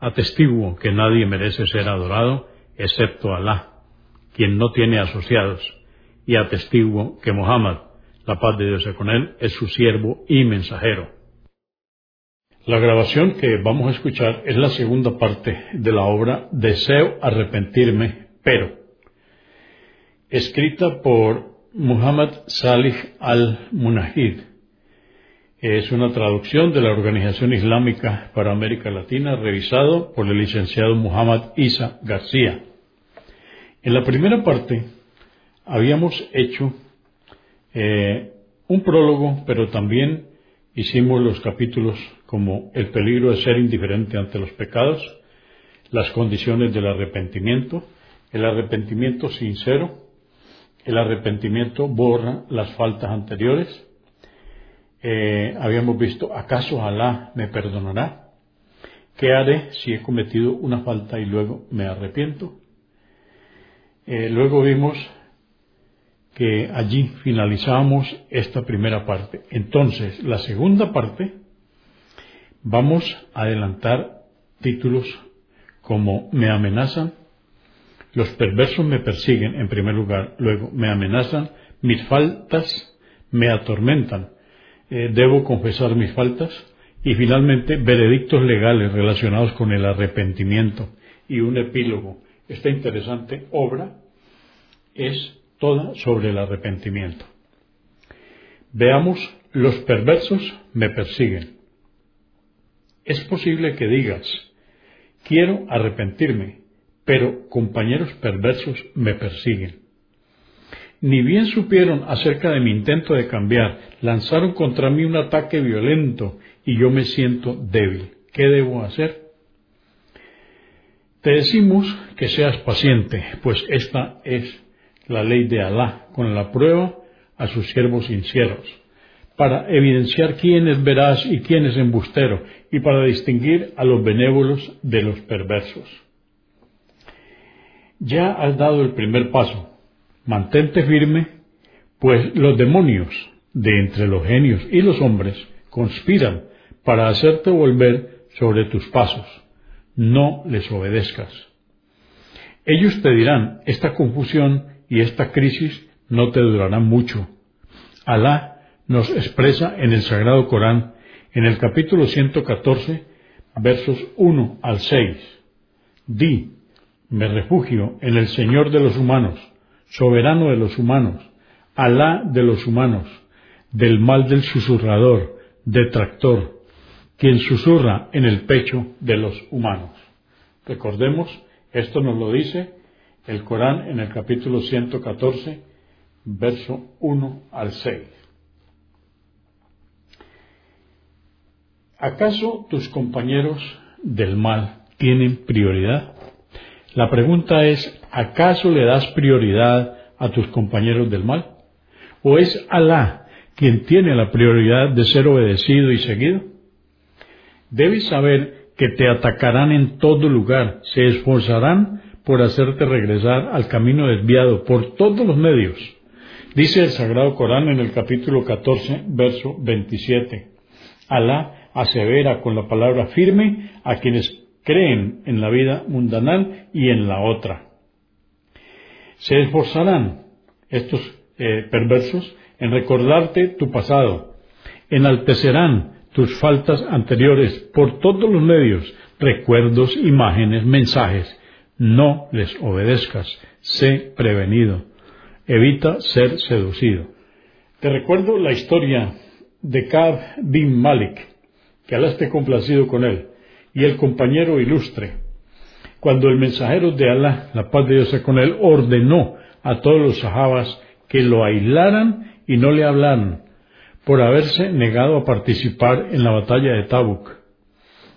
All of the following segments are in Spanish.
Atestiguo que nadie merece ser adorado excepto Alá, quien no tiene asociados, y atestiguo que Muhammad, la paz de Dios con él, es su siervo y mensajero. La grabación que vamos a escuchar es la segunda parte de la obra Deseo arrepentirme, pero, escrita por Muhammad Salih al-Munahid, es una traducción de la Organización Islámica para América Latina, revisado por el licenciado Muhammad Isa García. En la primera parte habíamos hecho eh, un prólogo, pero también hicimos los capítulos como el peligro de ser indiferente ante los pecados, las condiciones del arrepentimiento, el arrepentimiento sincero, el arrepentimiento borra las faltas anteriores, eh, habíamos visto, ¿acaso Alá me perdonará? ¿Qué haré si he cometido una falta y luego me arrepiento? Eh, luego vimos que allí finalizamos esta primera parte. Entonces, la segunda parte, vamos a adelantar títulos como me amenazan, los perversos me persiguen en primer lugar, luego me amenazan, mis faltas me atormentan, eh, debo confesar mis faltas y finalmente veredictos legales relacionados con el arrepentimiento y un epílogo. Esta interesante obra es toda sobre el arrepentimiento. Veamos, los perversos me persiguen. Es posible que digas, quiero arrepentirme, pero compañeros perversos me persiguen ni bien supieron acerca de mi intento de cambiar, lanzaron contra mí un ataque violento y yo me siento débil. ¿Qué debo hacer? Te decimos que seas paciente, pues esta es la ley de Alá, con la prueba a sus siervos sinceros, para evidenciar quién es veraz y quién es embustero, y para distinguir a los benévolos de los perversos. Ya has dado el primer paso, Mantente firme, pues los demonios de entre los genios y los hombres conspiran para hacerte volver sobre tus pasos. No les obedezcas. Ellos te dirán, esta confusión y esta crisis no te durarán mucho. Alá nos expresa en el Sagrado Corán, en el capítulo 114, versos 1 al 6. Di, me refugio en el Señor de los humanos, soberano de los humanos, Alá de los humanos, del mal del susurrador, detractor, quien susurra en el pecho de los humanos. Recordemos, esto nos lo dice el Corán en el capítulo 114, verso 1 al 6. ¿Acaso tus compañeros del mal tienen prioridad? La pregunta es, ¿acaso le das prioridad a tus compañeros del mal? ¿O es Alá quien tiene la prioridad de ser obedecido y seguido? Debes saber que te atacarán en todo lugar, se esforzarán por hacerte regresar al camino desviado por todos los medios. Dice el Sagrado Corán en el capítulo 14, verso 27. Alá asevera con la palabra firme a quienes creen en la vida mundanal y en la otra. Se esforzarán estos eh, perversos en recordarte tu pasado, enaltecerán tus faltas anteriores por todos los medios, recuerdos, imágenes, mensajes, no les obedezcas, sé prevenido, evita ser seducido. Te recuerdo la historia de Kab bin Malik, que Alá esté complacido con él, y el compañero ilustre, cuando el mensajero de Alá, la paz de Dios con él, ordenó a todos los sahabas que lo aislaran y no le hablaran, por haberse negado a participar en la batalla de Tabuk,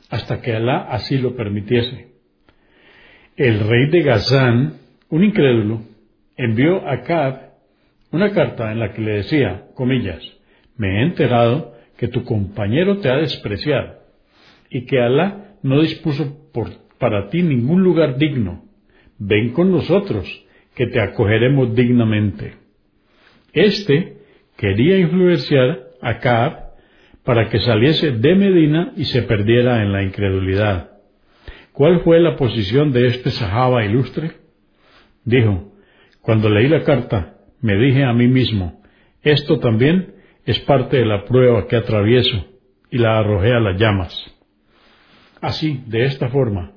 hasta que Alá así lo permitiese. El rey de Gazán, un incrédulo, envió a Kab una carta en la que le decía, comillas, me he enterado que tu compañero te ha despreciado y que Alá no dispuso para ti ningún lugar digno. Ven con nosotros, que te acogeremos dignamente. Este quería influenciar a Kaab para que saliese de Medina y se perdiera en la incredulidad. ¿Cuál fue la posición de este sahaba ilustre? Dijo, cuando leí la carta, me dije a mí mismo, esto también es parte de la prueba que atravieso, y la arrojé a las llamas. Así, de esta forma,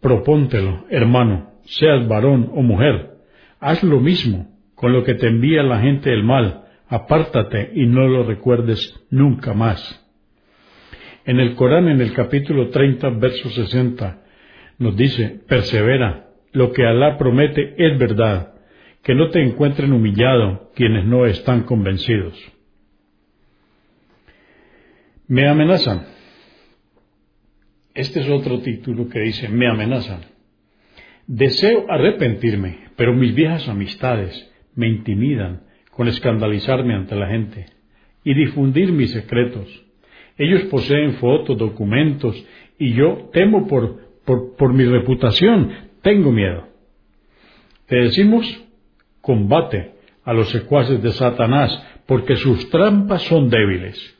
propóntelo, hermano, seas varón o mujer, haz lo mismo con lo que te envía la gente del mal, apártate y no lo recuerdes nunca más. En el Corán, en el capítulo 30, verso 60, nos dice, persevera, lo que Alá promete es verdad, que no te encuentren humillado quienes no están convencidos. Me amenazan. Este es otro título que dice, me amenazan. Deseo arrepentirme, pero mis viejas amistades me intimidan con escandalizarme ante la gente y difundir mis secretos. Ellos poseen fotos, documentos, y yo temo por, por, por mi reputación, tengo miedo. Te decimos, combate a los secuaces de Satanás, porque sus trampas son débiles.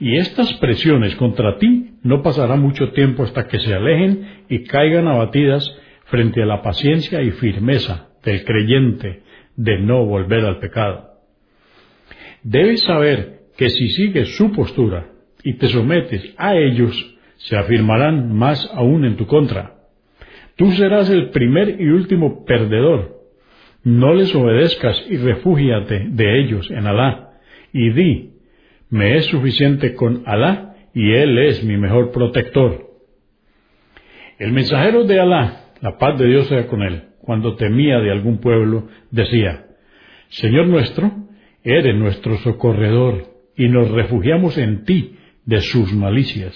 Y estas presiones contra ti no pasará mucho tiempo hasta que se alejen y caigan abatidas frente a la paciencia y firmeza del creyente de no volver al pecado. Debes saber que si sigues su postura y te sometes a ellos, se afirmarán más aún en tu contra. Tú serás el primer y último perdedor. No les obedezcas y refúgiate de ellos en Alá. Y di, me es suficiente con Alá y Él es mi mejor protector. El mensajero de Alá, la paz de Dios sea con él, cuando temía de algún pueblo, decía, Señor nuestro, eres nuestro socorredor, y nos refugiamos en ti de sus malicias.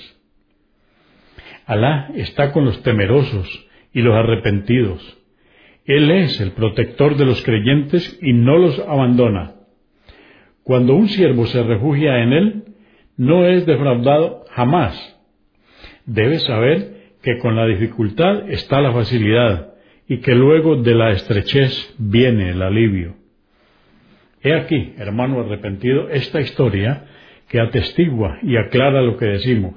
Alá está con los temerosos y los arrepentidos. Él es el protector de los creyentes y no los abandona. Cuando un siervo se refugia en él, no es defraudado jamás. Debe saber que con la dificultad está la facilidad y que luego de la estrechez viene el alivio. He aquí, hermano arrepentido, esta historia que atestigua y aclara lo que decimos.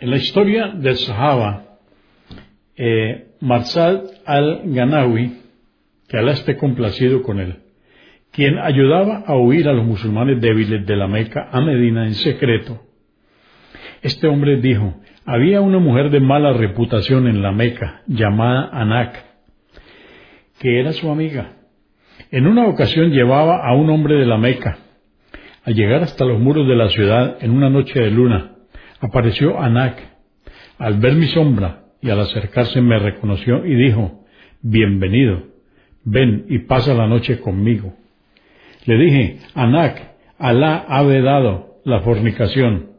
En la historia del Sahaba, eh, al-Ganawi, que Alá esté complacido con él, quien ayudaba a huir a los musulmanes débiles de la Meca a Medina en secreto, este hombre dijo, había una mujer de mala reputación en la Meca, llamada Anak, que era su amiga. En una ocasión llevaba a un hombre de la Meca. Al llegar hasta los muros de la ciudad en una noche de luna, apareció Anak. Al ver mi sombra y al acercarse me reconoció y dijo, Bienvenido, ven y pasa la noche conmigo. Le dije, Anak, Alá ha vedado la fornicación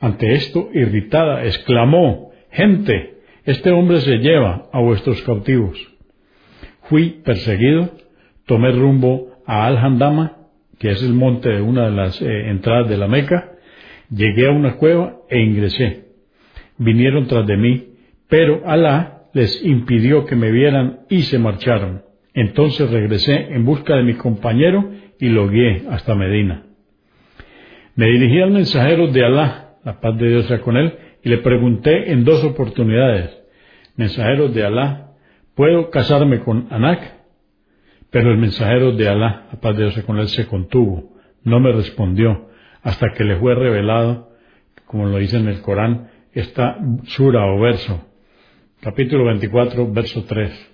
ante esto, irritada, exclamó, Gente, este hombre se lleva a vuestros cautivos. Fui perseguido, tomé rumbo a Al-Handama, que es el monte de una de las eh, entradas de la Meca, llegué a una cueva e ingresé. Vinieron tras de mí, pero Alá les impidió que me vieran y se marcharon. Entonces regresé en busca de mi compañero y lo guié hasta Medina. Me dirigí al mensajero de Alá, la paz de Dios sea con él, y le pregunté en dos oportunidades, mensajeros de Alá, ¿puedo casarme con Anak? Pero el mensajero de Alá, la paz de Dios sea con él, se contuvo, no me respondió, hasta que le fue revelado, como lo dice en el Corán, esta sura o verso, capítulo 24, verso 3.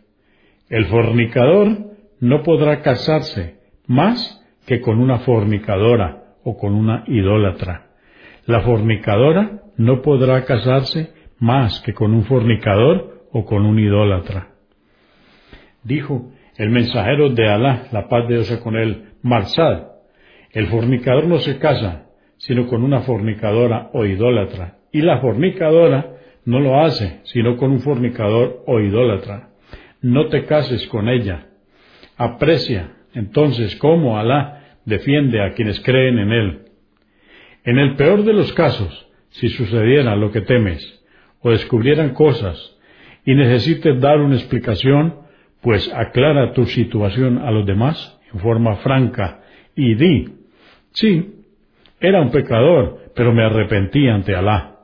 El fornicador no podrá casarse más que con una fornicadora o con una idólatra. La fornicadora no podrá casarse más que con un fornicador o con un idólatra. Dijo el mensajero de Alá, la paz de Dios con él, Marsad, el fornicador no se casa, sino con una fornicadora o idólatra, y la fornicadora no lo hace, sino con un fornicador o idólatra no te cases con ella. Aprecia entonces cómo Alá defiende a quienes creen en Él. En el peor de los casos, si sucediera lo que temes, o descubrieran cosas, y necesites dar una explicación, pues aclara tu situación a los demás en forma franca y di, sí, era un pecador, pero me arrepentí ante Alá.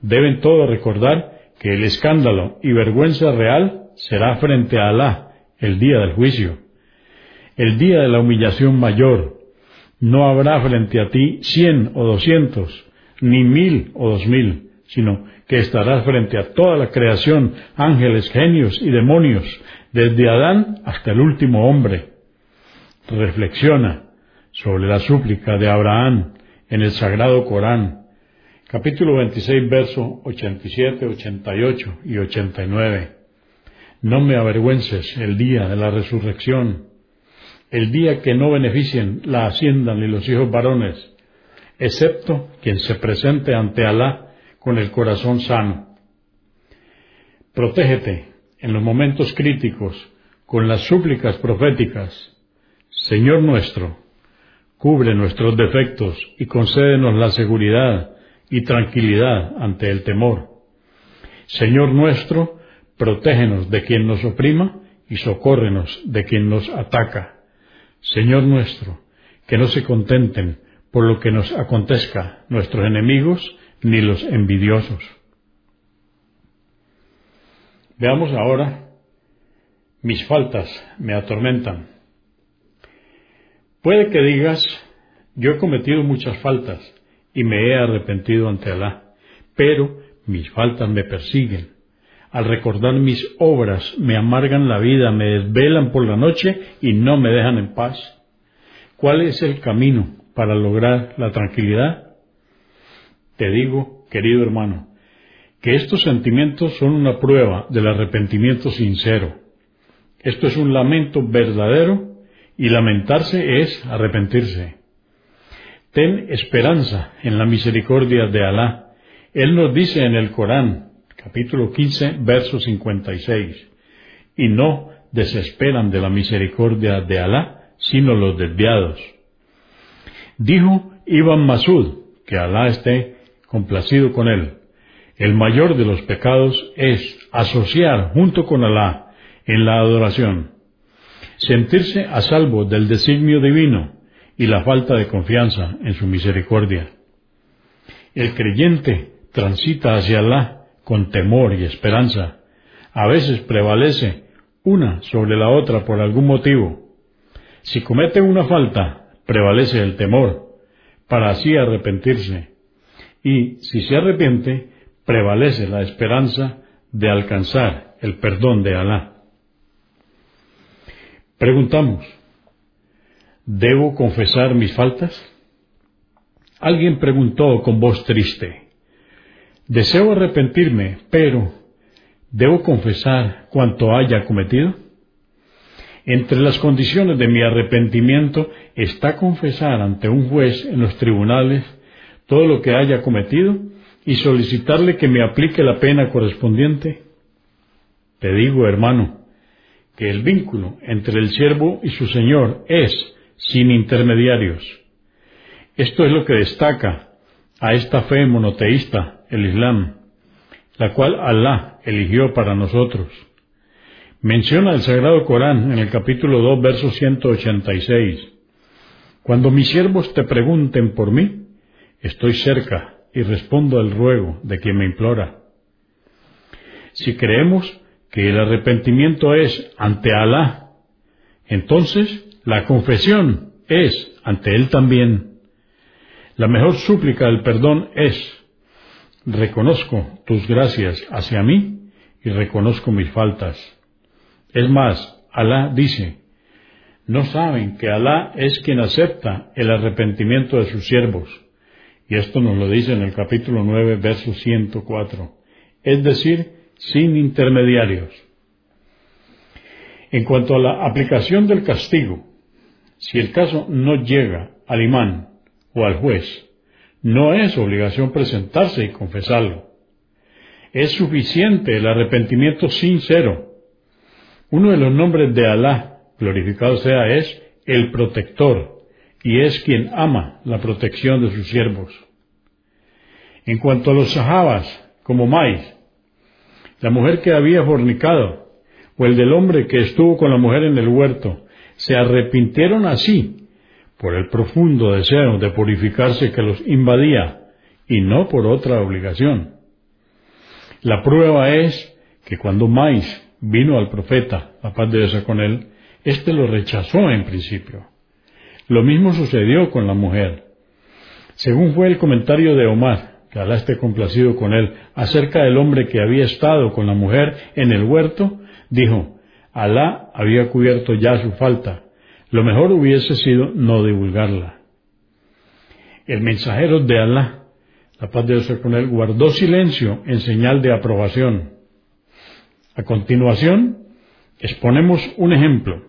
Deben todos recordar que el escándalo y vergüenza real será frente a Alá el día del juicio, el día de la humillación mayor. No habrá frente a ti cien o doscientos, ni mil o dos mil, sino que estarás frente a toda la creación, ángeles, genios y demonios, desde Adán hasta el último hombre. Reflexiona sobre la súplica de Abraham en el Sagrado Corán, capítulo 26, verso 87, 88 y 89. No me avergüences el día de la resurrección, el día que no beneficien la hacienda ni los hijos varones, excepto quien se presente ante Alá con el corazón sano. Protégete en los momentos críticos con las súplicas proféticas. Señor nuestro, cubre nuestros defectos y concédenos la seguridad y tranquilidad ante el temor. Señor nuestro, protégenos de quien nos oprima y socórrenos de quien nos ataca. Señor nuestro, que no se contenten por lo que nos acontezca nuestros enemigos ni los envidiosos. Veamos ahora, mis faltas me atormentan. Puede que digas, yo he cometido muchas faltas y me he arrepentido ante Alá, pero mis faltas me persiguen al recordar mis obras, me amargan la vida, me desvelan por la noche y no me dejan en paz. ¿Cuál es el camino para lograr la tranquilidad? Te digo, querido hermano, que estos sentimientos son una prueba del arrepentimiento sincero. Esto es un lamento verdadero y lamentarse es arrepentirse. Ten esperanza en la misericordia de Alá. Él nos dice en el Corán, capítulo 15, verso 56. Y no desesperan de la misericordia de Alá, sino los desviados. Dijo Ibn Masud, que Alá esté complacido con él. El mayor de los pecados es asociar junto con Alá en la adoración, sentirse a salvo del designio divino y la falta de confianza en su misericordia. El creyente transita hacia Alá con temor y esperanza. A veces prevalece una sobre la otra por algún motivo. Si comete una falta, prevalece el temor, para así arrepentirse. Y si se arrepiente, prevalece la esperanza de alcanzar el perdón de Alá. Preguntamos, ¿debo confesar mis faltas? Alguien preguntó con voz triste, Deseo arrepentirme, pero ¿debo confesar cuanto haya cometido? Entre las condiciones de mi arrepentimiento está confesar ante un juez en los tribunales todo lo que haya cometido y solicitarle que me aplique la pena correspondiente. Te digo, hermano, que el vínculo entre el siervo y su Señor es sin intermediarios. Esto es lo que destaca a esta fe monoteísta el Islam, la cual Alá eligió para nosotros. Menciona el Sagrado Corán en el capítulo 2, verso 186. Cuando mis siervos te pregunten por mí, estoy cerca y respondo al ruego de quien me implora. Si creemos que el arrepentimiento es ante Alá, entonces la confesión es ante Él también. La mejor súplica del perdón es reconozco tus gracias hacia mí y reconozco mis faltas. Es más, Alá dice, no saben que Alá es quien acepta el arrepentimiento de sus siervos. Y esto nos lo dice en el capítulo 9, verso 104. Es decir, sin intermediarios. En cuanto a la aplicación del castigo, si el caso no llega al imán o al juez, no es obligación presentarse y confesarlo. Es suficiente el arrepentimiento sincero. Uno de los nombres de Alá, glorificado sea, es el protector, y es quien ama la protección de sus siervos. En cuanto a los sahabas, como Mais, la mujer que había fornicado, o el del hombre que estuvo con la mujer en el huerto, se arrepintieron así por el profundo deseo de purificarse que los invadía y no por otra obligación. La prueba es que cuando Mais vino al profeta, la paz de Dios con él, éste lo rechazó en principio. Lo mismo sucedió con la mujer. Según fue el comentario de Omar, que Alá esté complacido con él, acerca del hombre que había estado con la mujer en el huerto, dijo, Alá había cubierto ya su falta, lo mejor hubiese sido no divulgarla. El mensajero de Alá, la paz de Dios con él, guardó silencio en señal de aprobación. A continuación, exponemos un ejemplo.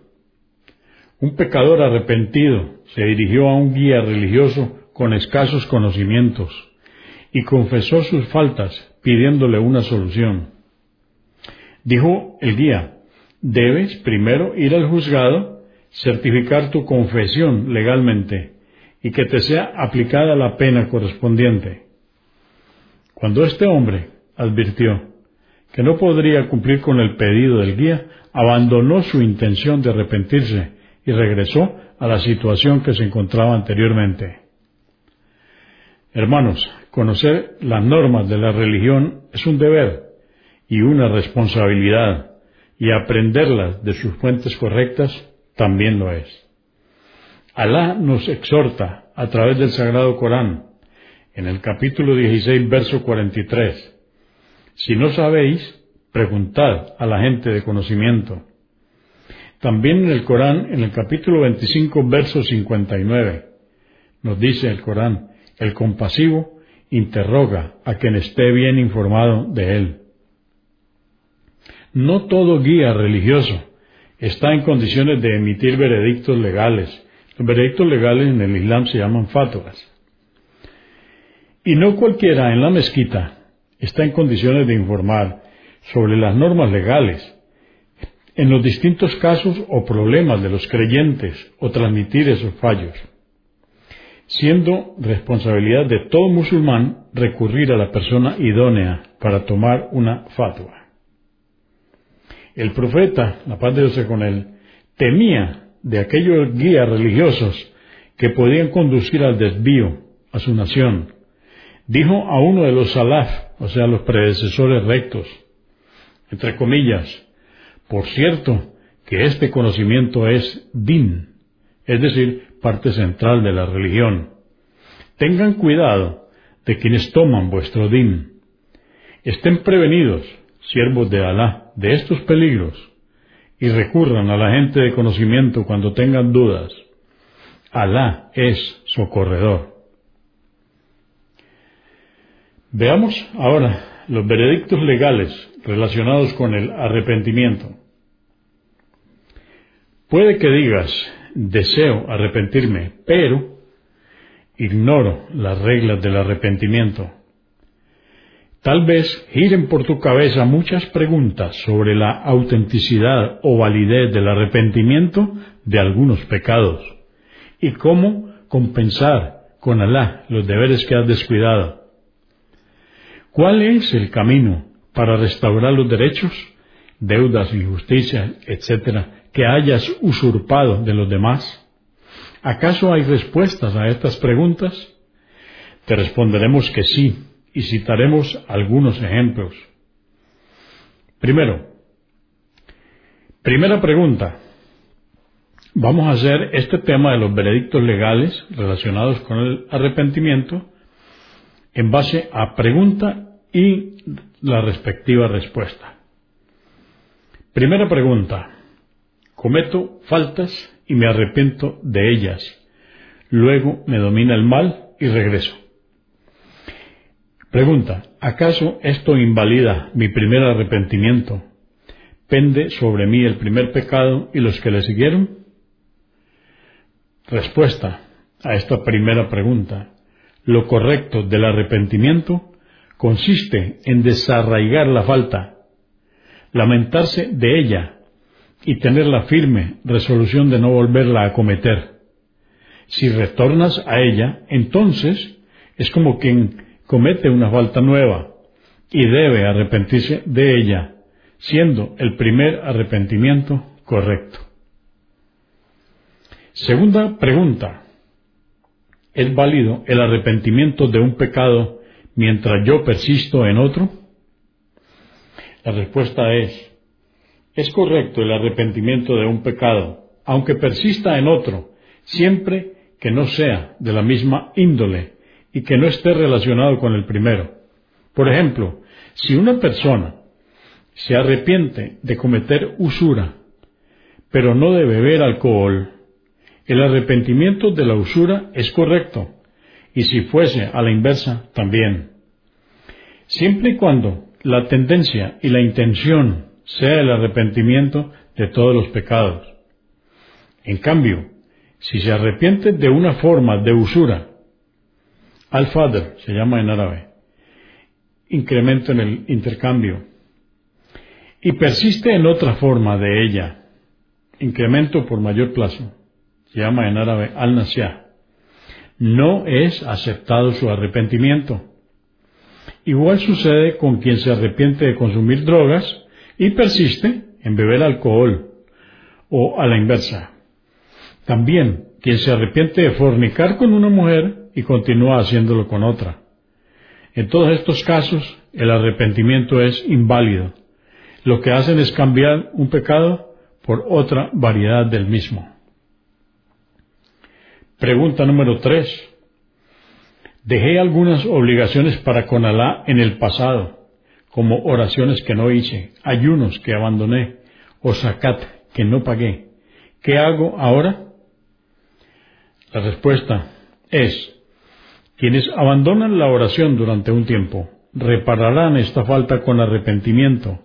Un pecador arrepentido se dirigió a un guía religioso con escasos conocimientos y confesó sus faltas pidiéndole una solución. Dijo el guía, debes primero ir al juzgado, certificar tu confesión legalmente y que te sea aplicada la pena correspondiente. Cuando este hombre advirtió que no podría cumplir con el pedido del guía, abandonó su intención de arrepentirse y regresó a la situación que se encontraba anteriormente. Hermanos, conocer las normas de la religión es un deber y una responsabilidad, y aprenderlas de sus fuentes correctas también lo es. Alá nos exhorta a través del Sagrado Corán, en el capítulo 16, verso 43. Si no sabéis, preguntad a la gente de conocimiento. También en el Corán, en el capítulo 25, verso 59, nos dice el Corán, el compasivo interroga a quien esté bien informado de él. No todo guía religioso está en condiciones de emitir veredictos legales. Los veredictos legales en el Islam se llaman fatwas. Y no cualquiera en la mezquita está en condiciones de informar sobre las normas legales en los distintos casos o problemas de los creyentes o transmitir esos fallos, siendo responsabilidad de todo musulmán recurrir a la persona idónea para tomar una fatwa. El profeta, la paz de Dios con él, temía de aquellos guías religiosos que podían conducir al desvío a su nación. Dijo a uno de los salaf, o sea, los predecesores rectos, entre comillas, por cierto, que este conocimiento es din, es decir, parte central de la religión. Tengan cuidado de quienes toman vuestro din. Estén prevenidos, siervos de Alá, de estos peligros y recurran a la gente de conocimiento cuando tengan dudas. Alá es socorredor. Veamos ahora los veredictos legales relacionados con el arrepentimiento. Puede que digas, deseo arrepentirme, pero ignoro las reglas del arrepentimiento. Tal vez giren por tu cabeza muchas preguntas sobre la autenticidad o validez del arrepentimiento de algunos pecados y cómo compensar con Alá los deberes que has descuidado. ¿Cuál es el camino para restaurar los derechos, deudas, injusticias, etcétera, que hayas usurpado de los demás? ¿Acaso hay respuestas a estas preguntas? Te responderemos que sí, y citaremos algunos ejemplos. Primero, primera pregunta. Vamos a hacer este tema de los veredictos legales relacionados con el arrepentimiento en base a pregunta y la respectiva respuesta. Primera pregunta. Cometo faltas y me arrepiento de ellas. Luego me domina el mal y regreso. Pregunta. ¿Acaso esto invalida mi primer arrepentimiento? ¿Pende sobre mí el primer pecado y los que le siguieron? Respuesta a esta primera pregunta. Lo correcto del arrepentimiento consiste en desarraigar la falta, lamentarse de ella y tener la firme resolución de no volverla a cometer. Si retornas a ella, entonces es como quien comete una falta nueva y debe arrepentirse de ella, siendo el primer arrepentimiento correcto. Segunda pregunta. ¿Es válido el arrepentimiento de un pecado mientras yo persisto en otro? La respuesta es, es correcto el arrepentimiento de un pecado, aunque persista en otro, siempre que no sea de la misma índole y que no esté relacionado con el primero. Por ejemplo, si una persona se arrepiente de cometer usura, pero no de beber alcohol, el arrepentimiento de la usura es correcto, y si fuese a la inversa, también. Siempre y cuando la tendencia y la intención sea el arrepentimiento de todos los pecados. En cambio, si se arrepiente de una forma de usura, al-Fadr se llama en árabe, incremento en el intercambio, y persiste en otra forma de ella, incremento por mayor plazo, se llama en árabe al nasya no es aceptado su arrepentimiento. Igual sucede con quien se arrepiente de consumir drogas y persiste en beber alcohol, o a la inversa. También quien se arrepiente de fornicar con una mujer y continúa haciéndolo con otra. En todos estos casos, el arrepentimiento es inválido. Lo que hacen es cambiar un pecado por otra variedad del mismo. Pregunta número 3. Dejé algunas obligaciones para con Alá en el pasado, como oraciones que no hice, ayunos que abandoné, o zakat que no pagué. ¿Qué hago ahora? La respuesta es, quienes abandonan la oración durante un tiempo, repararán esta falta con arrepentimiento,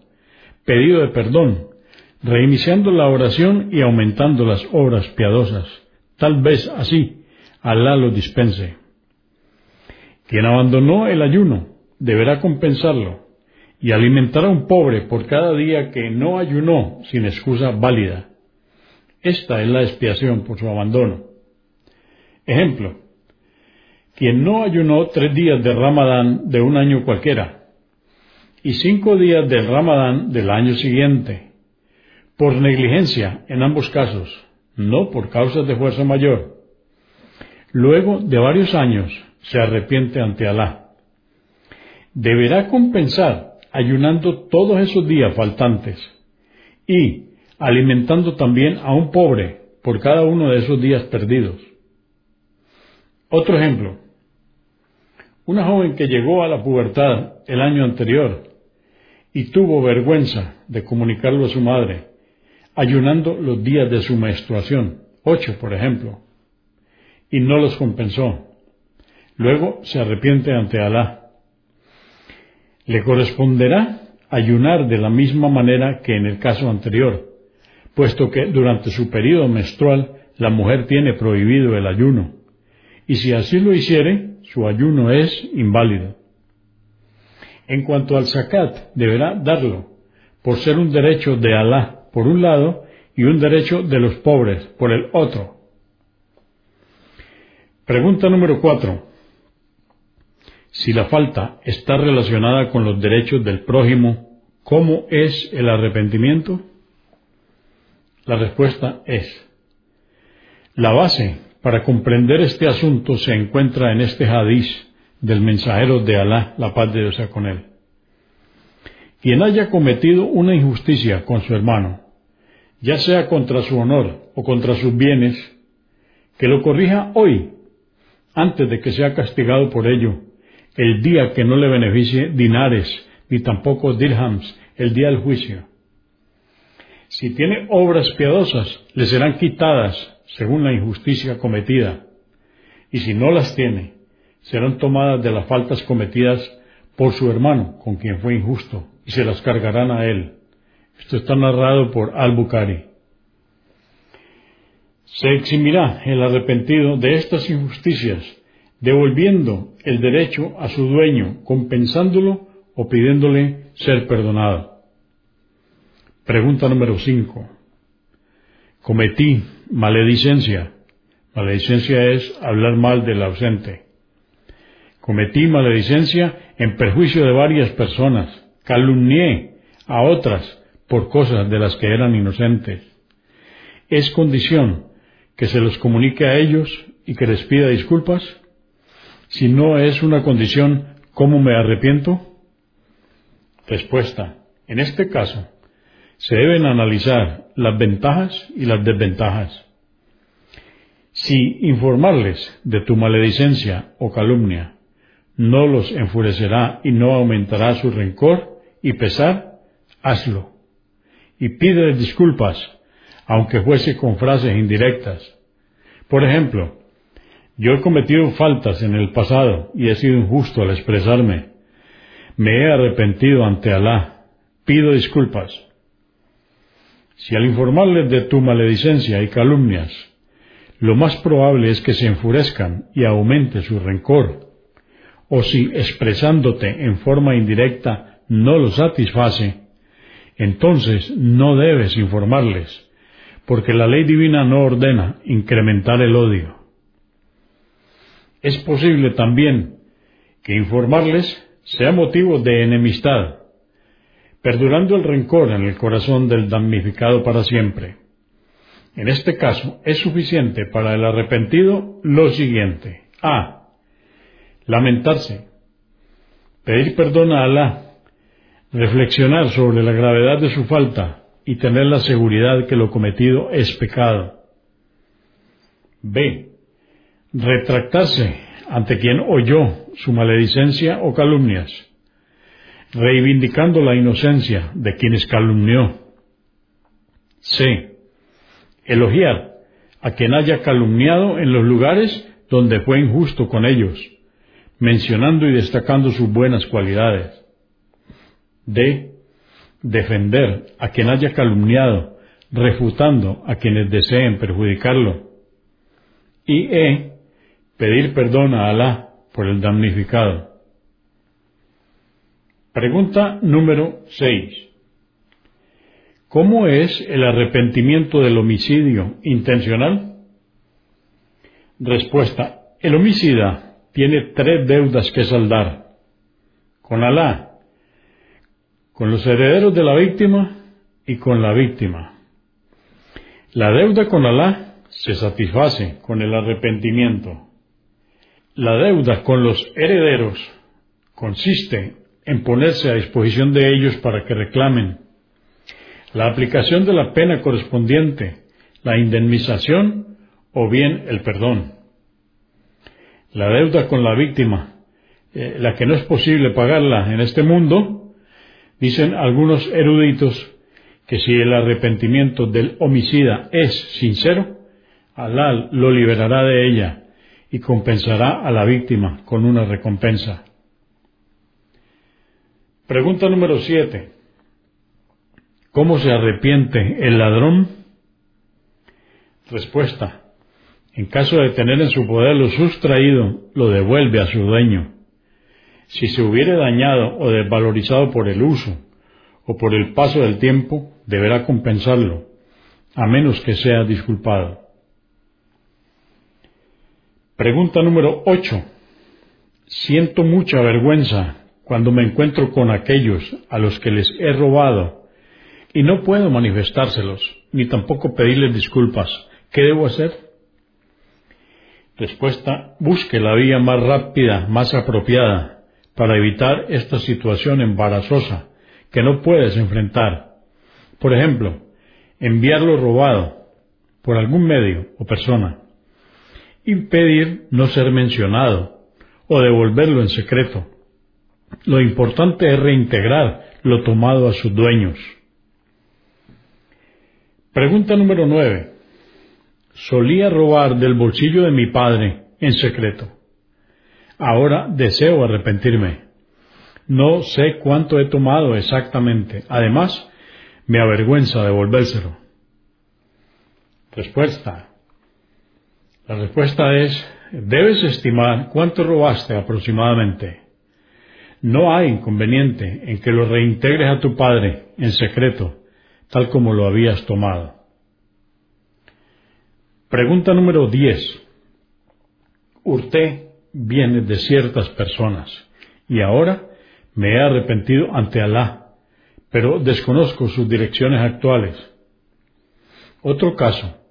pedido de perdón, reiniciando la oración y aumentando las obras piadosas Tal vez así Alá lo dispense. Quien abandonó el ayuno deberá compensarlo y alimentar a un pobre por cada día que no ayunó sin excusa válida. Esta es la expiación por su abandono. Ejemplo, quien no ayunó tres días de Ramadán de un año cualquiera y cinco días del Ramadán del año siguiente, por negligencia en ambos casos, no por causas de fuerza mayor. Luego de varios años se arrepiente ante Alá. Deberá compensar ayunando todos esos días faltantes y alimentando también a un pobre por cada uno de esos días perdidos. Otro ejemplo. Una joven que llegó a la pubertad el año anterior y tuvo vergüenza de comunicarlo a su madre ayunando los días de su menstruación, ocho por ejemplo, y no los compensó. Luego se arrepiente ante Alá. Le corresponderá ayunar de la misma manera que en el caso anterior, puesto que durante su periodo menstrual la mujer tiene prohibido el ayuno, y si así lo hiciere, su ayuno es inválido. En cuanto al zakat, deberá darlo, por ser un derecho de Alá por un lado y un derecho de los pobres por el otro. Pregunta número cuatro. Si la falta está relacionada con los derechos del prójimo, ¿cómo es el arrepentimiento? La respuesta es, la base para comprender este asunto se encuentra en este hadiz del mensajero de Alá, la paz de Dios sea con él. Quien haya cometido una injusticia con su hermano, ya sea contra su honor o contra sus bienes, que lo corrija hoy, antes de que sea castigado por ello, el día que no le beneficie dinares, ni tampoco dirhams, el día del juicio. Si tiene obras piadosas, le serán quitadas según la injusticia cometida. Y si no las tiene, serán tomadas de las faltas cometidas por su hermano, con quien fue injusto, y se las cargarán a él. Esto está narrado por Al-Bukhari. Se eximirá el arrepentido de estas injusticias, devolviendo el derecho a su dueño, compensándolo o pidiéndole ser perdonado. Pregunta número 5. Cometí maledicencia. Maledicencia es hablar mal del ausente. Cometí maledicencia en perjuicio de varias personas. Calumnié a otras por cosas de las que eran inocentes. Es condición que se los comunique a ellos y que les pida disculpas. Si no es una condición, ¿cómo me arrepiento? Respuesta. En este caso, se deben analizar las ventajas y las desventajas. Si informarles de tu maledicencia o calumnia no los enfurecerá y no aumentará su rencor y pesar, hazlo. Y pídeles disculpas, aunque fuese con frases indirectas. Por ejemplo, yo he cometido faltas en el pasado y he sido injusto al expresarme. Me he arrepentido ante Alá. Pido disculpas. Si al informarles de tu maledicencia y calumnias, lo más probable es que se enfurezcan y aumente su rencor, o si expresándote en forma indirecta no lo satisface, entonces no debes informarles, porque la ley divina no ordena incrementar el odio. Es posible también que informarles sea motivo de enemistad, perdurando el rencor en el corazón del damnificado para siempre. En este caso, es suficiente para el arrepentido lo siguiente. A. Lamentarse. Pedir perdón a Alá. Reflexionar sobre la gravedad de su falta y tener la seguridad que lo cometido es pecado. B. Retractarse ante quien oyó su maledicencia o calumnias reivindicando la inocencia de quienes calumnió. C. Elogiar a quien haya calumniado en los lugares donde fue injusto con ellos, mencionando y destacando sus buenas cualidades. D. Defender a quien haya calumniado, refutando a quienes deseen perjudicarlo. Y E. Pedir perdón a Alá por el damnificado. Pregunta número 6. ¿Cómo es el arrepentimiento del homicidio intencional? Respuesta. El homicida tiene tres deudas que saldar. Con Alá, con los herederos de la víctima y con la víctima. La deuda con Alá se satisface con el arrepentimiento. La deuda con los herederos consiste en ponerse a disposición de ellos para que reclamen la aplicación de la pena correspondiente, la indemnización o bien el perdón. La deuda con la víctima, eh, la que no es posible pagarla en este mundo, dicen algunos eruditos que si el arrepentimiento del homicida es sincero, Alá lo liberará de ella y compensará a la víctima con una recompensa. Pregunta número 7. ¿Cómo se arrepiente el ladrón? Respuesta. En caso de tener en su poder lo sustraído, lo devuelve a su dueño. Si se hubiere dañado o desvalorizado por el uso o por el paso del tiempo, deberá compensarlo, a menos que sea disculpado. Pregunta número 8. Siento mucha vergüenza cuando me encuentro con aquellos a los que les he robado y no puedo manifestárselos, ni tampoco pedirles disculpas, ¿qué debo hacer? Respuesta, busque la vía más rápida, más apropiada, para evitar esta situación embarazosa que no puedes enfrentar. Por ejemplo, enviarlo robado por algún medio o persona, impedir no ser mencionado o devolverlo en secreto lo importante es reintegrar lo tomado a sus dueños. Pregunta número 9. Solía robar del bolsillo de mi padre en secreto. Ahora deseo arrepentirme. No sé cuánto he tomado exactamente. Además, me avergüenza devolvérselo. Respuesta. La respuesta es, debes estimar cuánto robaste aproximadamente. No hay inconveniente en que lo reintegres a tu padre en secreto, tal como lo habías tomado. Pregunta número 10. Hurté bienes de ciertas personas y ahora me he arrepentido ante Alá, pero desconozco sus direcciones actuales. Otro caso.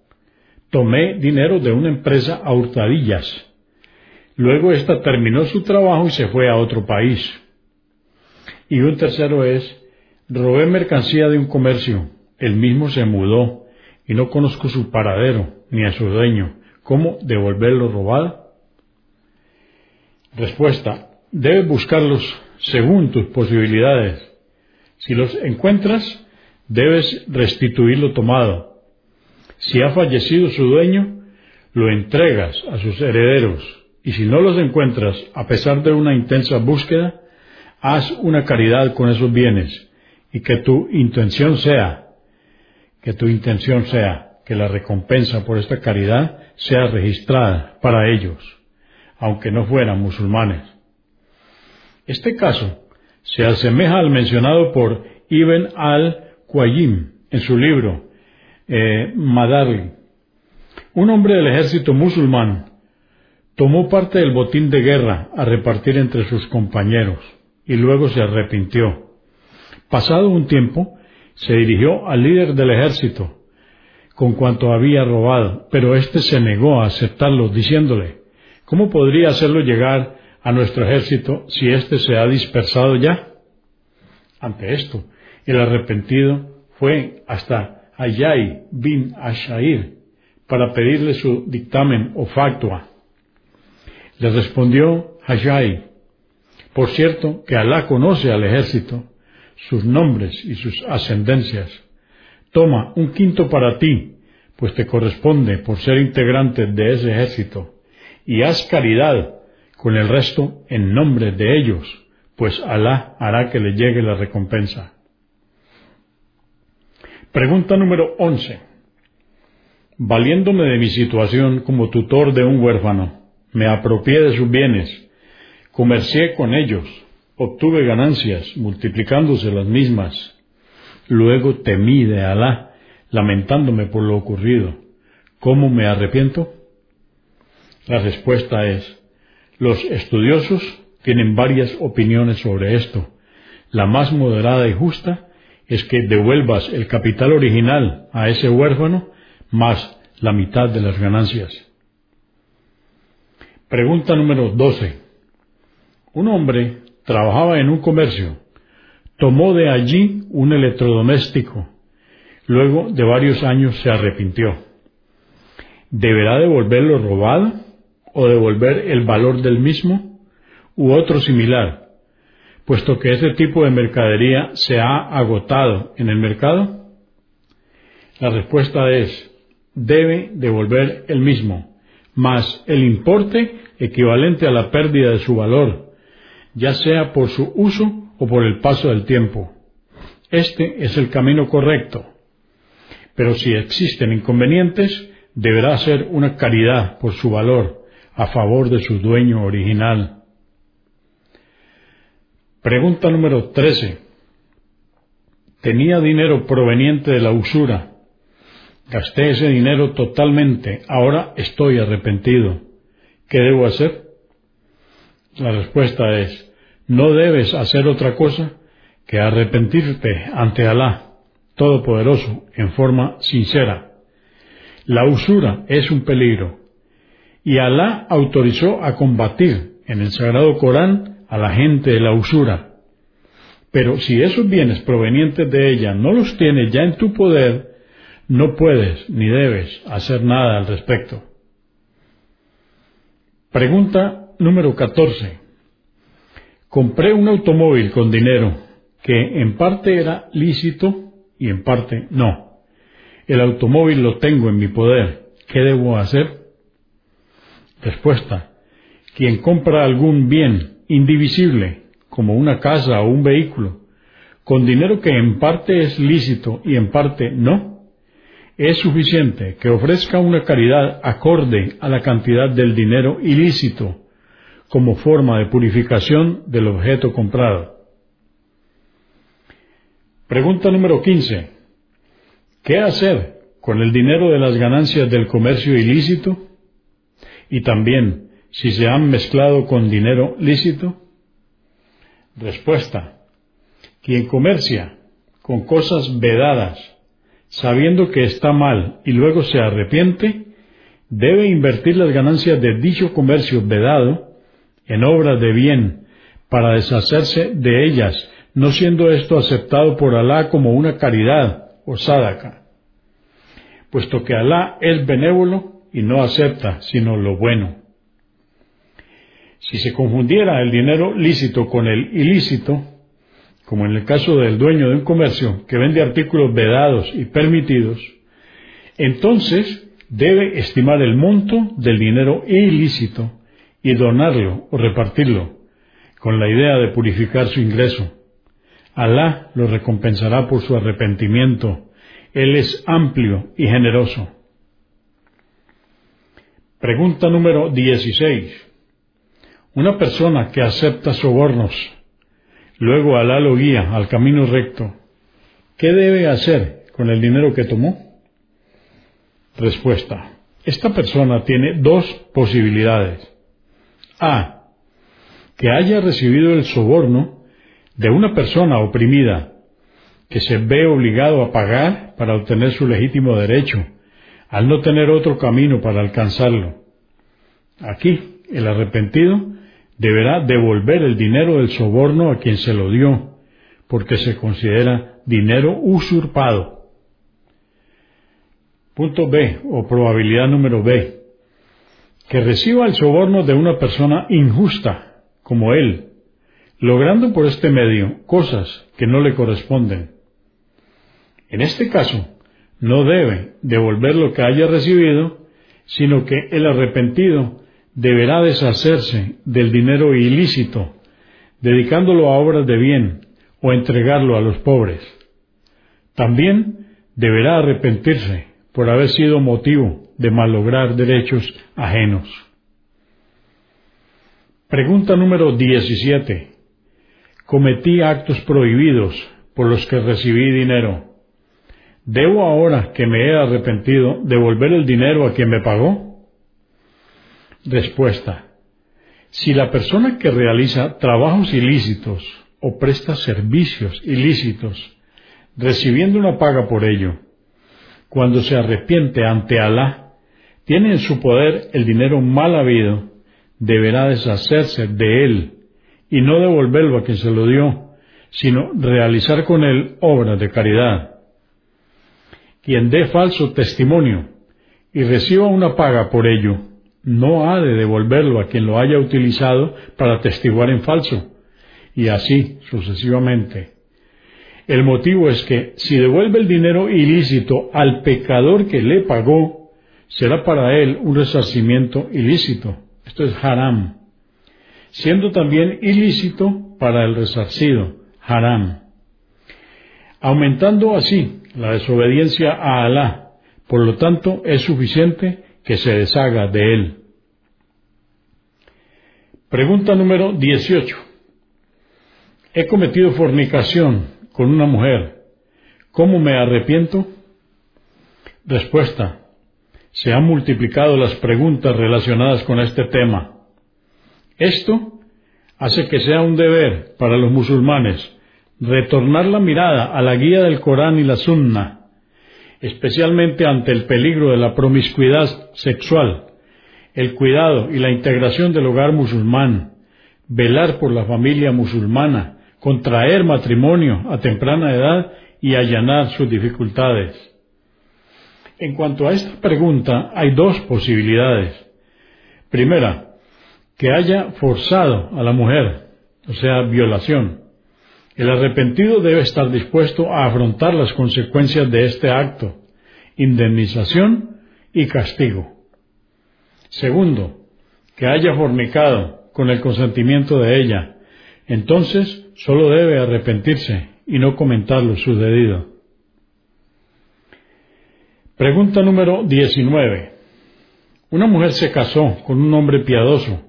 Tomé dinero de una empresa a hurtadillas. Luego ésta terminó su trabajo y se fue a otro país. Y un tercero es, robé mercancía de un comercio. El mismo se mudó y no conozco su paradero ni a su dueño. ¿Cómo devolverlo robado? Respuesta. Debes buscarlos según tus posibilidades. Si los encuentras, debes restituir lo tomado. Si ha fallecido su dueño, lo entregas a sus herederos. Y si no los encuentras, a pesar de una intensa búsqueda, haz una caridad con esos bienes y que tu intención sea, que tu intención sea que la recompensa por esta caridad sea registrada para ellos, aunque no fueran musulmanes. Este caso se asemeja al mencionado por Ibn al-Qayyim en su libro eh, Madarli. Un hombre del ejército musulmán tomó parte del botín de guerra a repartir entre sus compañeros y luego se arrepintió. Pasado un tiempo, se dirigió al líder del ejército con cuanto había robado, pero éste se negó a aceptarlo, diciéndole, ¿cómo podría hacerlo llegar a nuestro ejército si éste se ha dispersado ya? Ante esto, el arrepentido fue hasta Ayay bin Ashair para pedirle su dictamen o factua. Le respondió Ayay, por cierto que Alá conoce al ejército, sus nombres y sus ascendencias. Toma un quinto para ti, pues te corresponde por ser integrante de ese ejército, y haz caridad con el resto en nombre de ellos, pues Alá hará que le llegue la recompensa. Pregunta número 11. Valiéndome de mi situación como tutor de un huérfano, me apropié de sus bienes, comercié con ellos, obtuve ganancias, multiplicándose las mismas. Luego temí de Alá, lamentándome por lo ocurrido. ¿Cómo me arrepiento? La respuesta es, los estudiosos tienen varias opiniones sobre esto. La más moderada y justa es que devuelvas el capital original a ese huérfano más la mitad de las ganancias. Pregunta número 12. Un hombre trabajaba en un comercio, tomó de allí un electrodoméstico, luego de varios años se arrepintió. ¿Deberá devolverlo robado? o devolver el valor del mismo u otro similar, puesto que ese tipo de mercadería se ha agotado en el mercado? La respuesta es, debe devolver el mismo, más el importe equivalente a la pérdida de su valor, ya sea por su uso o por el paso del tiempo. Este es el camino correcto. Pero si existen inconvenientes, deberá ser una caridad por su valor, a favor de su dueño original. Pregunta número 13. Tenía dinero proveniente de la usura. Gasté ese dinero totalmente. Ahora estoy arrepentido. ¿Qué debo hacer? La respuesta es, no debes hacer otra cosa que arrepentirte ante Alá, Todopoderoso, en forma sincera. La usura es un peligro y Alá autorizó a combatir en el Sagrado Corán a la gente de la usura. Pero si esos bienes provenientes de ella no los tienes ya en tu poder, no puedes ni debes hacer nada al respecto. Pregunta número 14. Compré un automóvil con dinero que en parte era lícito y en parte no. el automóvil lo tengo en mi poder. ¿Qué debo hacer? Respuesta. Quien compra algún bien indivisible, como una casa o un vehículo, con dinero que en parte es lícito y en parte no, es suficiente que ofrezca una caridad acorde a la cantidad del dinero ilícito como forma de purificación del objeto comprado. Pregunta número 15. ¿Qué hacer con el dinero de las ganancias del comercio ilícito? Y también si se han mezclado con dinero lícito. Respuesta. Quien comercia con cosas vedadas, sabiendo que está mal y luego se arrepiente, debe invertir las ganancias de dicho comercio vedado en obras de bien para deshacerse de ellas, no siendo esto aceptado por Alá como una caridad o sádaca, puesto que Alá es benévolo y no acepta sino lo bueno. Si se confundiera el dinero lícito con el ilícito, como en el caso del dueño de un comercio que vende artículos vedados y permitidos, entonces debe estimar el monto del dinero ilícito y donarlo o repartirlo, con la idea de purificar su ingreso. Alá lo recompensará por su arrepentimiento. Él es amplio y generoso. Pregunta número 16. Una persona que acepta sobornos, luego Alá lo guía al camino recto, ¿qué debe hacer con el dinero que tomó? Respuesta. Esta persona tiene dos posibilidades. A. Que haya recibido el soborno de una persona oprimida que se ve obligado a pagar para obtener su legítimo derecho, al no tener otro camino para alcanzarlo. Aquí, el arrepentido deberá devolver el dinero del soborno a quien se lo dio, porque se considera dinero usurpado. Punto B, o probabilidad número B que reciba el soborno de una persona injusta, como él, logrando por este medio cosas que no le corresponden. En este caso, no debe devolver lo que haya recibido, sino que el arrepentido deberá deshacerse del dinero ilícito, dedicándolo a obras de bien o entregarlo a los pobres. También deberá arrepentirse por haber sido motivo de malograr derechos ajenos. Pregunta número 17. Cometí actos prohibidos por los que recibí dinero. ¿Debo ahora que me he arrepentido devolver el dinero a quien me pagó? Respuesta. Si la persona que realiza trabajos ilícitos o presta servicios ilícitos, recibiendo una paga por ello, cuando se arrepiente ante Alá, tiene en su poder el dinero mal habido, deberá deshacerse de él y no devolverlo a quien se lo dio, sino realizar con él obras de caridad. Quien dé falso testimonio y reciba una paga por ello, no ha de devolverlo a quien lo haya utilizado para testiguar en falso, y así sucesivamente. El motivo es que si devuelve el dinero ilícito al pecador que le pagó, será para él un resarcimiento ilícito. Esto es haram. Siendo también ilícito para el resarcido, haram. Aumentando así la desobediencia a Alá, por lo tanto es suficiente que se deshaga de él. Pregunta número 18. He cometido fornicación con una mujer. ¿Cómo me arrepiento? Respuesta se han multiplicado las preguntas relacionadas con este tema. Esto hace que sea un deber para los musulmanes retornar la mirada a la guía del Corán y la Sunna, especialmente ante el peligro de la promiscuidad sexual, el cuidado y la integración del hogar musulmán, velar por la familia musulmana, contraer matrimonio a temprana edad y allanar sus dificultades. En cuanto a esta pregunta, hay dos posibilidades. Primera, que haya forzado a la mujer, o sea, violación. El arrepentido debe estar dispuesto a afrontar las consecuencias de este acto indemnización y castigo. Segundo, que haya fornicado con el consentimiento de ella, entonces solo debe arrepentirse y no comentar lo sucedido. Pregunta número 19. Una mujer se casó con un hombre piadoso,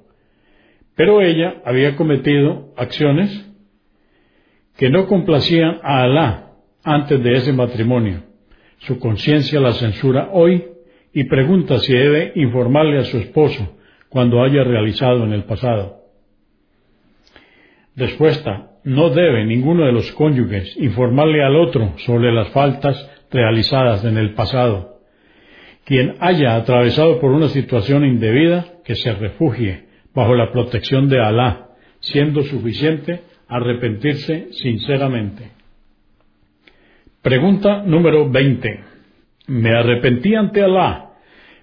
pero ella había cometido acciones que no complacían a Alá antes de ese matrimonio. Su conciencia la censura hoy y pregunta si debe informarle a su esposo cuando haya realizado en el pasado. Respuesta. No debe ninguno de los cónyuges informarle al otro sobre las faltas realizadas en el pasado. Quien haya atravesado por una situación indebida, que se refugie bajo la protección de Alá, siendo suficiente arrepentirse sinceramente. Pregunta número 20. Me arrepentí ante Alá,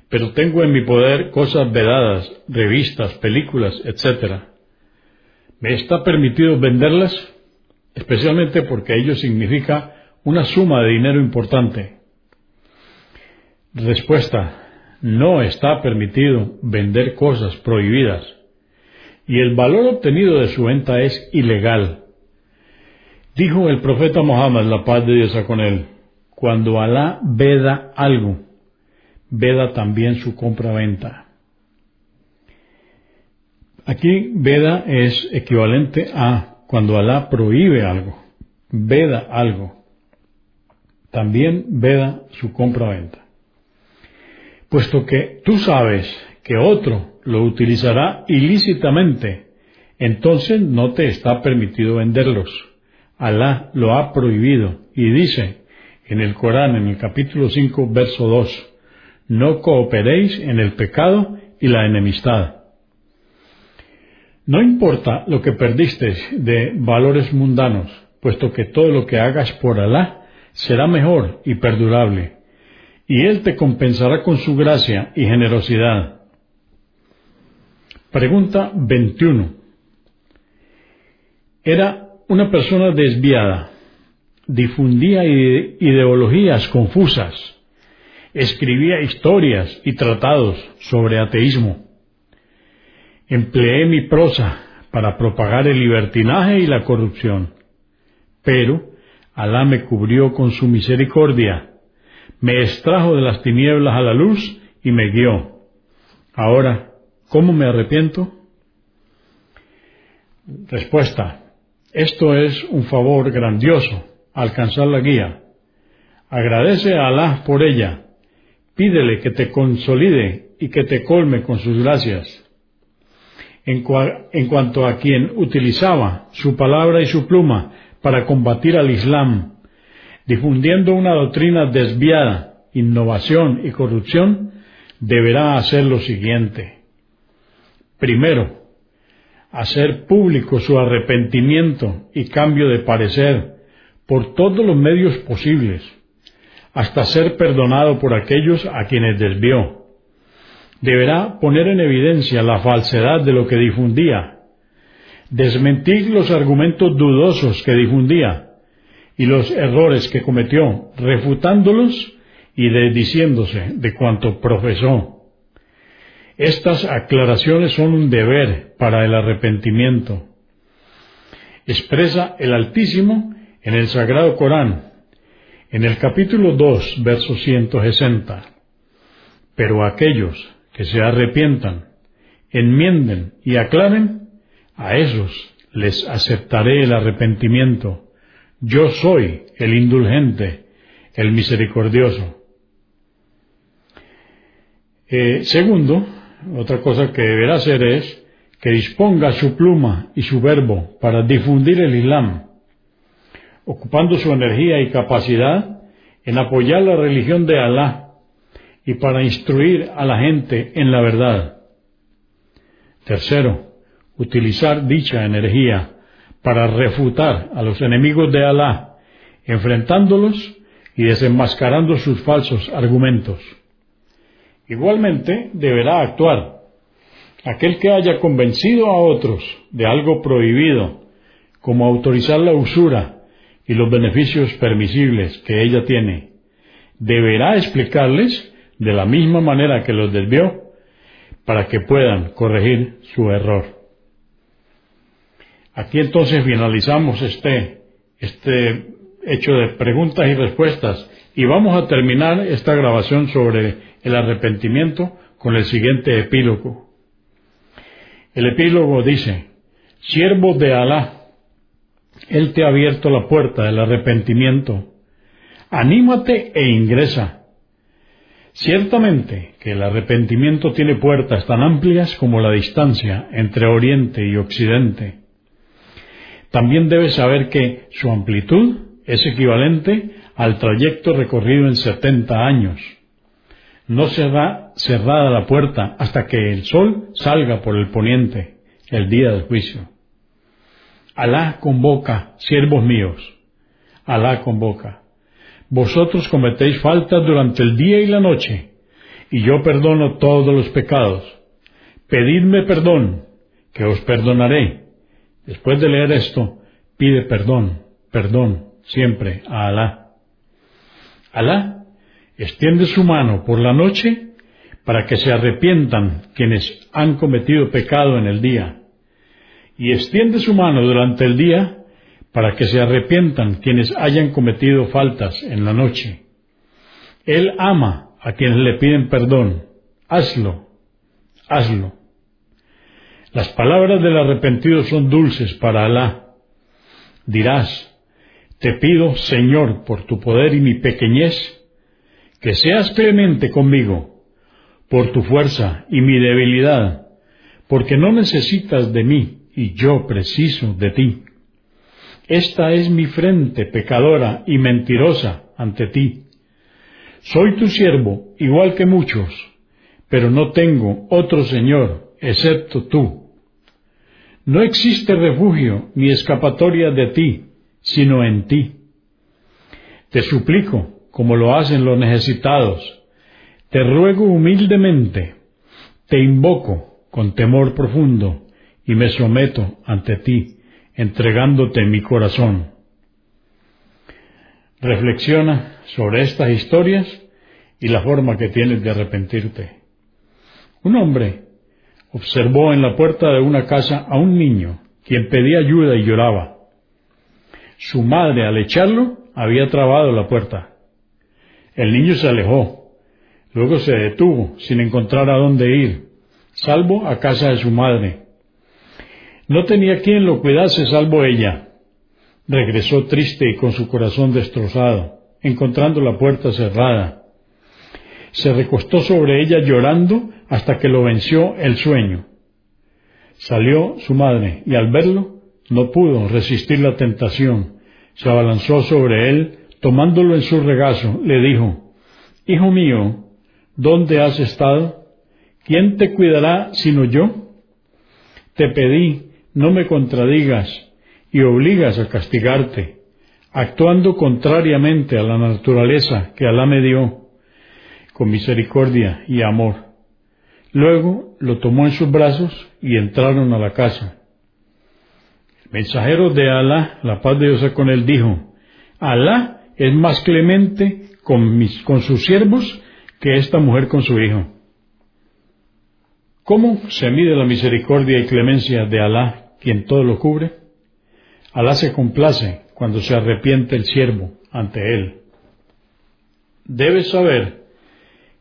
pero tengo en mi poder cosas vedadas, revistas, películas, etc. ¿Me está permitido venderlas? Especialmente porque ello significa una suma de dinero importante. Respuesta. No está permitido vender cosas prohibidas. Y el valor obtenido de su venta es ilegal. Dijo el profeta Muhammad, la paz de Dios con él, cuando Alá veda algo, veda también su compra-venta. Aquí veda es equivalente a cuando Alá prohíbe algo, veda algo. También veda su compra-venta. Puesto que tú sabes que otro lo utilizará ilícitamente, entonces no te está permitido venderlos. Alá lo ha prohibido y dice en el Corán, en el capítulo 5, verso 2, no cooperéis en el pecado y la enemistad. No importa lo que perdiste de valores mundanos, puesto que todo lo que hagas por Alá será mejor y perdurable, y Él te compensará con su gracia y generosidad. Pregunta 21. Era una persona desviada, difundía ideologías confusas, escribía historias y tratados sobre ateísmo Empleé mi prosa para propagar el libertinaje y la corrupción. Pero Alá me cubrió con su misericordia, me extrajo de las tinieblas a la luz y me guió. Ahora, ¿cómo me arrepiento? Respuesta. Esto es un favor grandioso, alcanzar la guía. Agradece a Alá por ella. Pídele que te consolide y que te colme con sus gracias en, cuanto a quien utilizaba su palabra y su pluma para combatir al Islam, difundiendo una doctrina desviada, innovación y corrupción, deberá hacer lo siguiente. Primero, hacer público su arrepentimiento y cambio de parecer por todos los medios posibles, hasta ser perdonado por aquellos a quienes desvió deberá poner en evidencia la falsedad de lo que difundía, desmentir los argumentos dudosos que difundía y los errores que cometió, refutándolos y desdiciéndose de cuanto profesó. Estas aclaraciones son un deber para el arrepentimiento. Expresa el Altísimo en el Sagrado Corán, en el capítulo 2, verso 160. Pero aquellos que se arrepientan, enmienden y aclaren, a esos les aceptaré el arrepentimiento. Yo soy el indulgente, el misericordioso. Eh, segundo, otra cosa que deberá hacer es que disponga su pluma y su verbo para difundir el Islam, ocupando su energía y capacidad en apoyar la religión de Alá y para instruir a la gente en la verdad. Tercero, utilizar dicha energía para refutar a los enemigos de Alá, enfrentándolos y desenmascarando sus falsos argumentos. Igualmente deberá actuar aquel que haya convencido a otros de algo prohibido, como autorizar la usura y los beneficios permisibles que ella tiene deberá explicarles de la misma manera que los desvió para que puedan corregir su error. Aquí entonces finalizamos este, este hecho de preguntas y respuestas y vamos a terminar esta grabación sobre el arrepentimiento con el siguiente epílogo. El epílogo dice, siervo de Alá, Él te ha abierto la puerta del arrepentimiento. Anímate e ingresa. Ciertamente que el arrepentimiento tiene puertas tan amplias como la distancia entre Oriente y Occidente. También debes saber que su amplitud es equivalente al trayecto recorrido en setenta años. No será cerrada la puerta hasta que el sol salga por el poniente, el día del juicio. Alá convoca, siervos míos. Alá convoca. Vosotros cometéis faltas durante el día y la noche, y yo perdono todos los pecados. Pedidme perdón, que os perdonaré. Después de leer esto, pide perdón, perdón, siempre a Alá. Alá extiende su mano por la noche para que se arrepientan quienes han cometido pecado en el día, y extiende su mano durante el día para que se arrepientan quienes hayan cometido faltas en la noche. Él ama a quienes le piden perdón. Hazlo, hazlo. Las palabras del arrepentido son dulces para Alá. Dirás, te pido, Señor, por tu poder y mi pequeñez, que seas clemente conmigo, por tu fuerza y mi debilidad, porque no necesitas de mí y yo preciso de ti. Esta es mi frente pecadora y mentirosa ante ti. Soy tu siervo, igual que muchos, pero no tengo otro Señor excepto tú. No existe refugio ni escapatoria de ti sino en ti. Te suplico, como lo hacen los necesitados, te ruego humildemente, te invoco con temor profundo y me someto ante ti, entregándote mi corazón. Reflexiona sobre estas historias y la forma que tienes de arrepentirte. Un hombre observó en la puerta de una casa a un niño, quien pedía ayuda y lloraba. Su madre, al echarlo, había trabado la puerta. El niño se alejó. Luego se detuvo, sin encontrar a dónde ir, salvo a casa de su madre. No tenía quien lo cuidase salvo ella. Regresó triste y con su corazón destrozado, encontrando la puerta cerrada. Se recostó sobre ella llorando hasta que lo venció el sueño. Salió su madre y al verlo no pudo resistir la tentación, se abalanzó sobre él, tomándolo en su regazo, le dijo, Hijo mío, ¿dónde has estado? ¿Quién te cuidará sino yo? Te pedí, no me contradigas y obligas a castigarte, actuando contrariamente a la naturaleza que Alá me dio, con misericordia y amor. Luego lo tomó en sus brazos y entraron a la casa mensajero de Alá, la paz de Dios con él, dijo, Alá es más clemente con, mis, con sus siervos que esta mujer con su hijo. ¿Cómo se mide la misericordia y clemencia de Alá, quien todo lo cubre? Alá se complace cuando se arrepiente el siervo ante él. Debes saber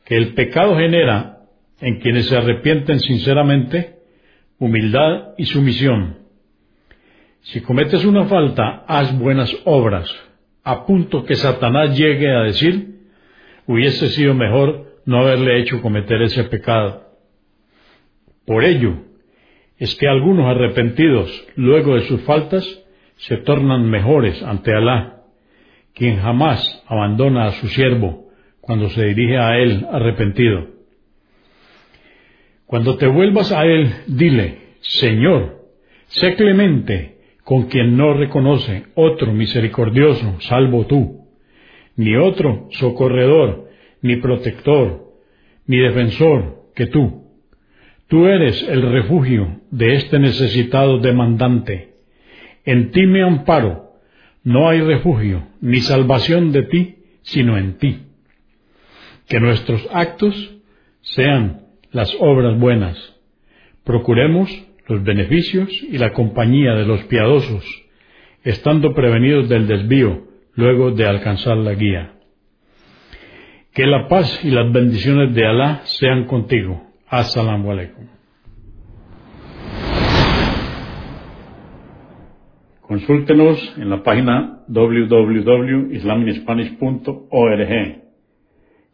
que el pecado genera en quienes se arrepienten sinceramente humildad y sumisión si cometes una falta, haz buenas obras, a punto que Satanás llegue a decir, hubiese sido mejor no haberle hecho cometer ese pecado. Por ello, es que algunos arrepentidos luego de sus faltas se tornan mejores ante Alá, quien jamás abandona a su siervo cuando se dirige a él arrepentido. Cuando te vuelvas a él, dile, Señor, sé clemente con quien no reconoce otro misericordioso salvo tú, ni otro socorredor, ni protector, ni defensor que tú. Tú eres el refugio de este necesitado demandante. En ti me amparo. No hay refugio ni salvación de ti, sino en ti. Que nuestros actos sean las obras buenas. Procuremos los beneficios y la compañía de los piadosos, estando prevenidos del desvío luego de alcanzar la guía. Que la paz y las bendiciones de Alá sean contigo. Assalamu alaikum. Consúltenos en la página www.islaminspanish.org.